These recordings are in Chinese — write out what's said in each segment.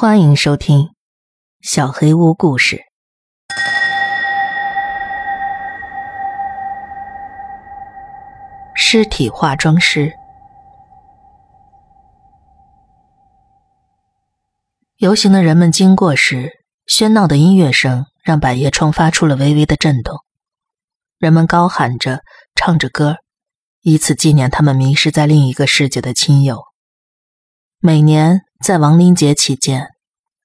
欢迎收听《小黑屋故事》。尸体化妆师。游行的人们经过时，喧闹的音乐声让百叶窗发出了微微的震动。人们高喊着，唱着歌，以此纪念他们迷失在另一个世界的亲友。每年在亡灵节期间，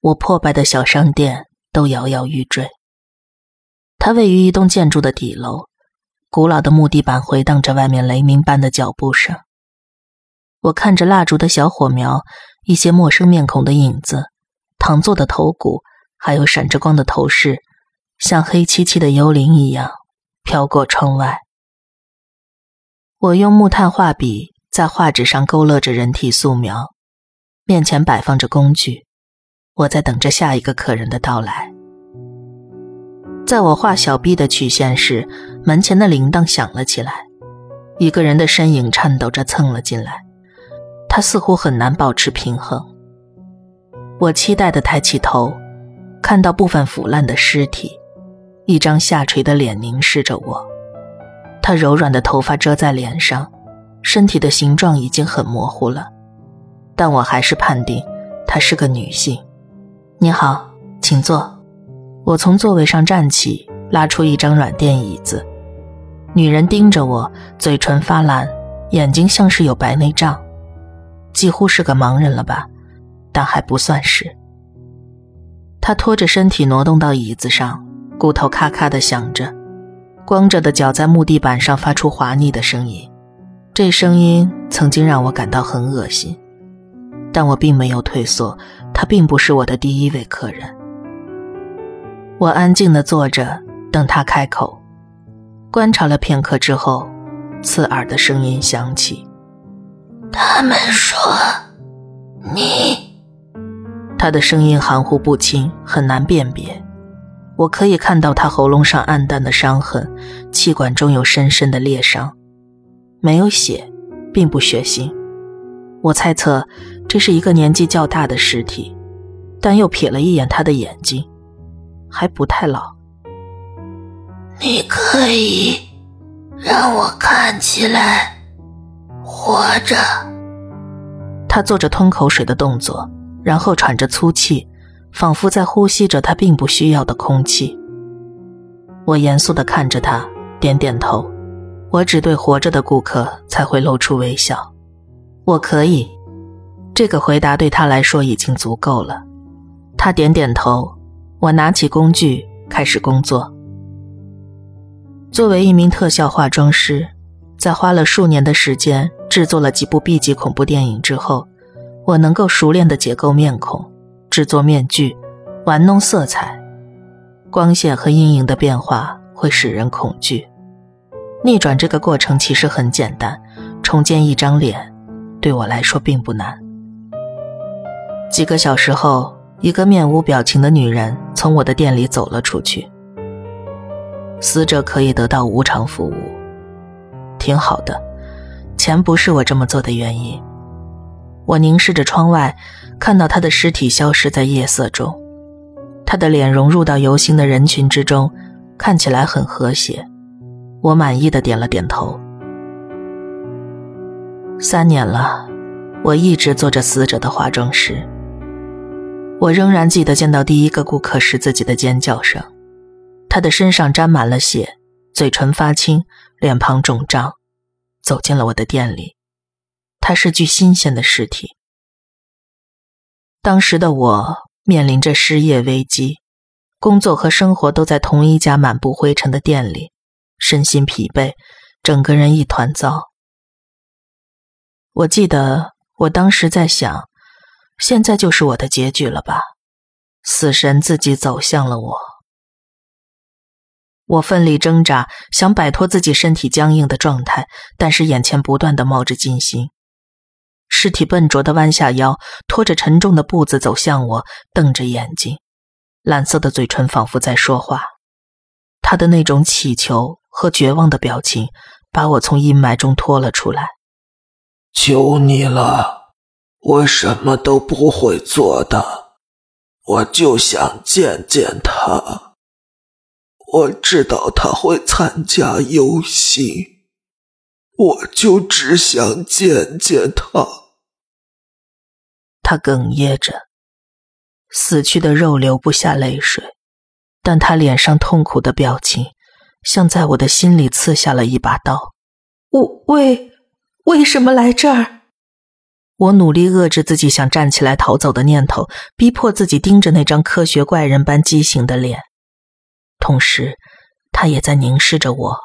我破败的小商店都摇摇欲坠。它位于一栋建筑的底楼，古老的木地板回荡着外面雷鸣般的脚步声。我看着蜡烛的小火苗，一些陌生面孔的影子，躺坐的头骨，还有闪着光的头饰，像黑漆漆的幽灵一样飘过窗外。我用木炭画笔在画纸上勾勒着人体素描。面前摆放着工具，我在等着下一个客人的到来。在我画小臂的曲线时，门前的铃铛响了起来，一个人的身影颤抖着蹭了进来，他似乎很难保持平衡。我期待地抬起头，看到部分腐烂的尸体，一张下垂的脸凝视着我，他柔软的头发遮在脸上，身体的形状已经很模糊了。但我还是判定她是个女性。你好，请坐。我从座位上站起，拉出一张软垫椅子。女人盯着我，嘴唇发蓝，眼睛像是有白内障，几乎是个盲人了吧？但还不算是。她拖着身体挪动到椅子上，骨头咔咔的响着，光着的脚在木地板上发出滑腻的声音。这声音曾经让我感到很恶心。但我并没有退缩，他并不是我的第一位客人。我安静的坐着，等他开口。观察了片刻之后，刺耳的声音响起：“他们说，你……”他的声音含糊不清，很难辨别。我可以看到他喉咙上暗淡的伤痕，气管中有深深的裂伤，没有血，并不血腥。我猜测。这是一个年纪较大的尸体，但又瞥了一眼他的眼睛，还不太老。你可以让我看起来活着。他做着吞口水的动作，然后喘着粗气，仿佛在呼吸着他并不需要的空气。我严肃地看着他，点点头。我只对活着的顾客才会露出微笑。我可以。这个回答对他来说已经足够了。他点点头。我拿起工具开始工作。作为一名特效化妆师，在花了数年的时间制作了几部 B 级恐怖电影之后，我能够熟练的解构面孔、制作面具、玩弄色彩、光线和阴影的变化会使人恐惧。逆转这个过程其实很简单，重建一张脸对我来说并不难。几个小时后，一个面无表情的女人从我的店里走了出去。死者可以得到无偿服务，挺好的。钱不是我这么做的原因。我凝视着窗外，看到他的尸体消失在夜色中，他的脸融入到游行的人群之中，看起来很和谐。我满意的点了点头。三年了，我一直做着死者的化妆师。我仍然记得见到第一个顾客时自己的尖叫声，他的身上沾满了血，嘴唇发青，脸庞肿胀，走进了我的店里。他是具新鲜的尸体。当时的我面临着失业危机，工作和生活都在同一家满布灰尘的店里，身心疲惫，整个人一团糟。我记得我当时在想。现在就是我的结局了吧？死神自己走向了我。我奋力挣扎，想摆脱自己身体僵硬的状态，但是眼前不断的冒着金星。尸体笨拙的弯下腰，拖着沉重的步子走向我，瞪着眼睛，蓝色的嘴唇仿佛在说话。他的那种乞求和绝望的表情，把我从阴霾中拖了出来。求你了。我什么都不会做的。我就想见见他。我知道他会参加游戏，我就只想见见他。他哽咽着，死去的肉流不下泪水，但他脸上痛苦的表情，像在我的心里刺下了一把刀。我为为什么来这儿？我努力遏制自己想站起来逃走的念头，逼迫自己盯着那张科学怪人般畸形的脸，同时，他也在凝视着我。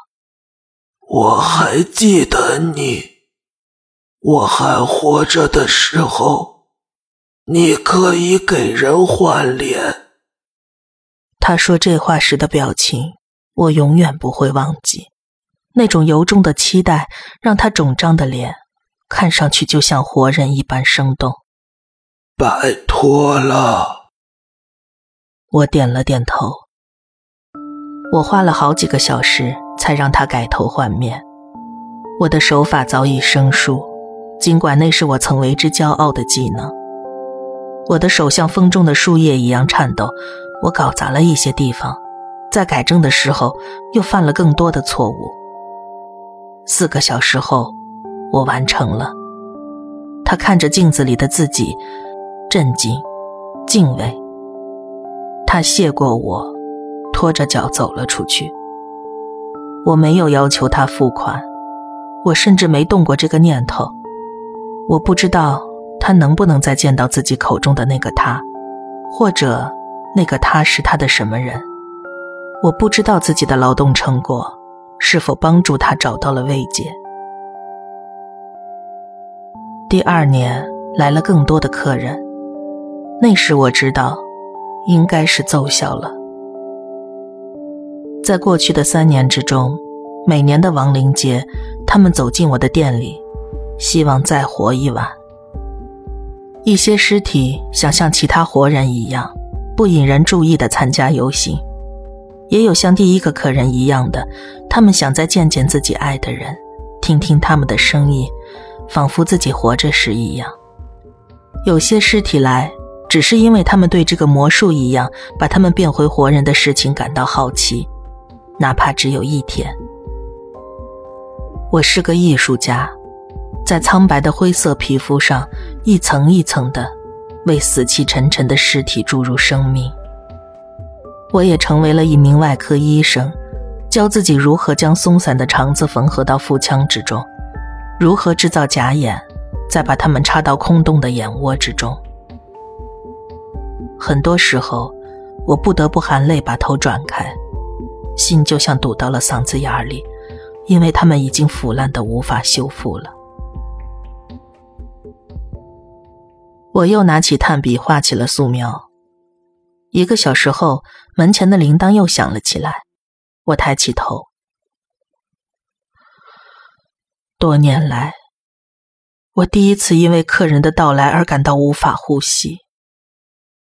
我还记得你，我还活着的时候，你可以给人换脸。他说这话时的表情，我永远不会忘记。那种由衷的期待，让他肿胀的脸。看上去就像活人一般生动。拜托了，我点了点头。我花了好几个小时才让他改头换面。我的手法早已生疏，尽管那是我曾为之骄傲的技能。我的手像风中的树叶一样颤抖。我搞砸了一些地方，在改正的时候又犯了更多的错误。四个小时后。我完成了。他看着镜子里的自己，震惊、敬畏。他谢过我，拖着脚走了出去。我没有要求他付款，我甚至没动过这个念头。我不知道他能不能再见到自己口中的那个他，或者那个他是他的什么人。我不知道自己的劳动成果是否帮助他找到了慰藉。第二年来了更多的客人，那时我知道，应该是奏效了。在过去的三年之中，每年的亡灵节，他们走进我的店里，希望再活一晚。一些尸体想像其他活人一样，不引人注意的参加游行；也有像第一个客人一样的，他们想再见见自己爱的人，听听他们的声音。仿佛自己活着时一样。有些尸体来，只是因为他们对这个魔术一样把他们变回活人的事情感到好奇，哪怕只有一天。我是个艺术家，在苍白的灰色皮肤上一层一层的为死气沉沉的尸体注入生命。我也成为了一名外科医生，教自己如何将松散的肠子缝合到腹腔之中。如何制造假眼，再把它们插到空洞的眼窝之中？很多时候，我不得不含泪把头转开，心就像堵到了嗓子眼里，因为它们已经腐烂的无法修复了。我又拿起炭笔画起了素描。一个小时后，门前的铃铛又响了起来，我抬起头。多年来，我第一次因为客人的到来而感到无法呼吸。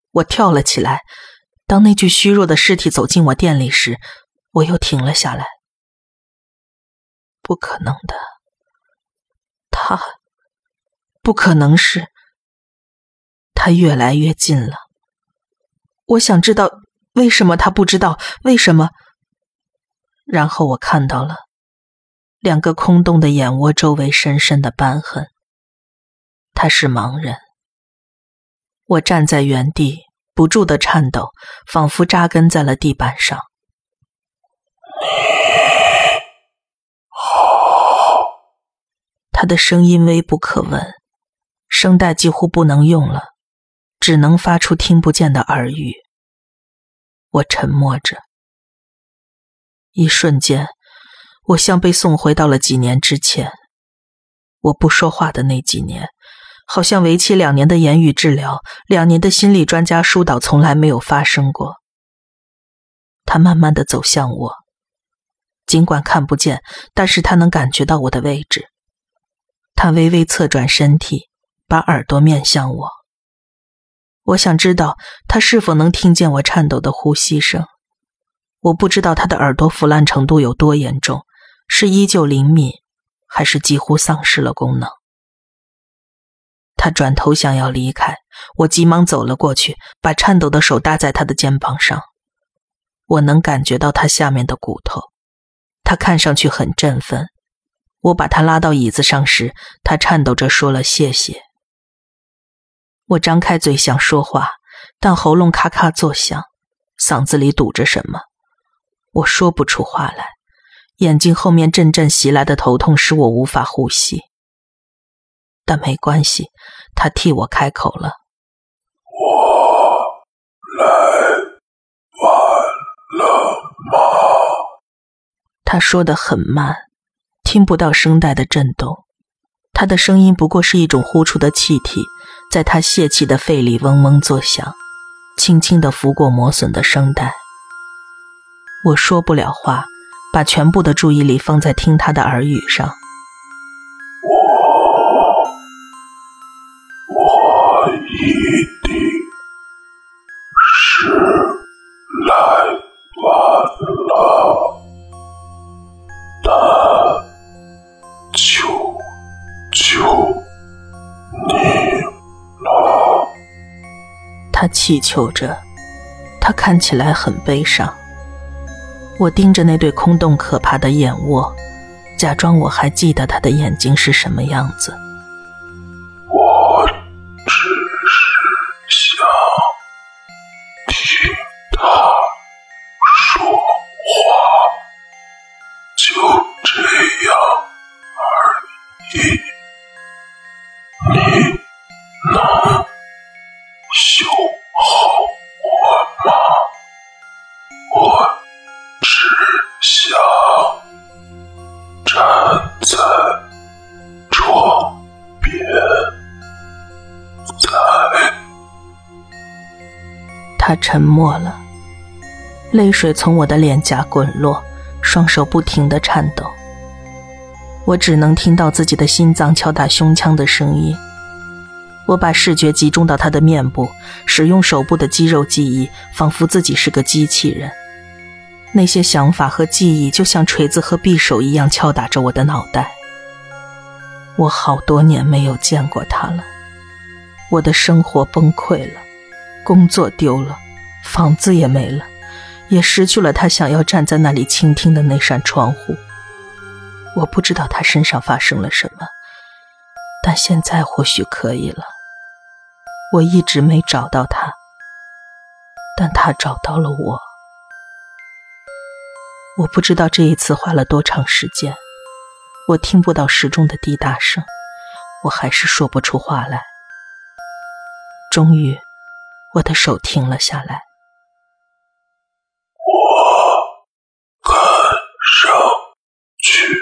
我跳了起来，当那具虚弱的尸体走进我店里时，我又停了下来。不可能的，他不可能是。他越来越近了。我想知道为什么他不知道为什么。然后我看到了。两个空洞的眼窝周围深深的斑痕。他是盲人。我站在原地，不住的颤抖，仿佛扎根在了地板上。他的声音微不可闻，声带几乎不能用了，只能发出听不见的耳语。我沉默着，一瞬间。我像被送回到了几年之前，我不说话的那几年，好像为期两年的言语治疗、两年的心理专家疏导从来没有发生过。他慢慢的走向我，尽管看不见，但是他能感觉到我的位置。他微微侧转身体，把耳朵面向我。我想知道他是否能听见我颤抖的呼吸声。我不知道他的耳朵腐烂程度有多严重。是依旧灵敏，还是几乎丧失了功能？他转头想要离开，我急忙走了过去，把颤抖的手搭在他的肩膀上。我能感觉到他下面的骨头。他看上去很振奋。我把他拉到椅子上时，他颤抖着说了谢谢。我张开嘴想说话，但喉咙咔咔作响，嗓子里堵着什么，我说不出话来。眼睛后面阵阵袭来的头痛使我无法呼吸。但没关系，他替我开口了：“我来晚了吗？”他说的很慢，听不到声带的震动。他的声音不过是一种呼出的气体，在他泄气的肺里嗡嗡作响，轻轻地拂过磨损的声带。我说不了话，把全部的注意力放在听他的耳语上。一定是来晚了，但求求你了。他祈求着，他看起来很悲伤。我盯着那对空洞可怕的眼窝，假装我还记得他的眼睛是什么样子。他沉默了，泪水从我的脸颊滚落，双手不停的颤抖。我只能听到自己的心脏敲打胸腔的声音。我把视觉集中到他的面部，使用手部的肌肉记忆，仿佛自己是个机器人。那些想法和记忆就像锤子和匕首一样敲打着我的脑袋。我好多年没有见过他了，我的生活崩溃了。工作丢了，房子也没了，也失去了他想要站在那里倾听的那扇窗户。我不知道他身上发生了什么，但现在或许可以了。我一直没找到他，但他找到了我。我不知道这一次花了多长时间，我听不到时钟的滴答声，我还是说不出话来。终于。我的手停了下来。我看上去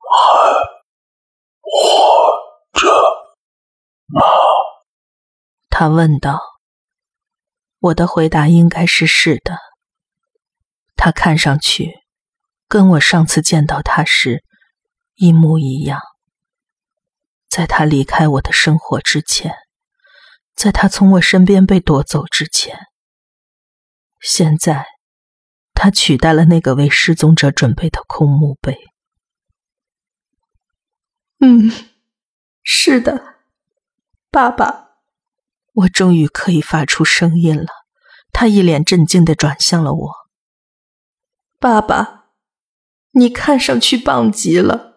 还活着吗？他问道。我的回答应该是是的。他看上去跟我上次见到他时一模一样。在他离开我的生活之前。在他从我身边被夺走之前，现在他取代了那个为失踪者准备的空墓碑。嗯，是的，爸爸，我终于可以发出声音了。他一脸震惊的转向了我。爸爸，你看上去棒极了。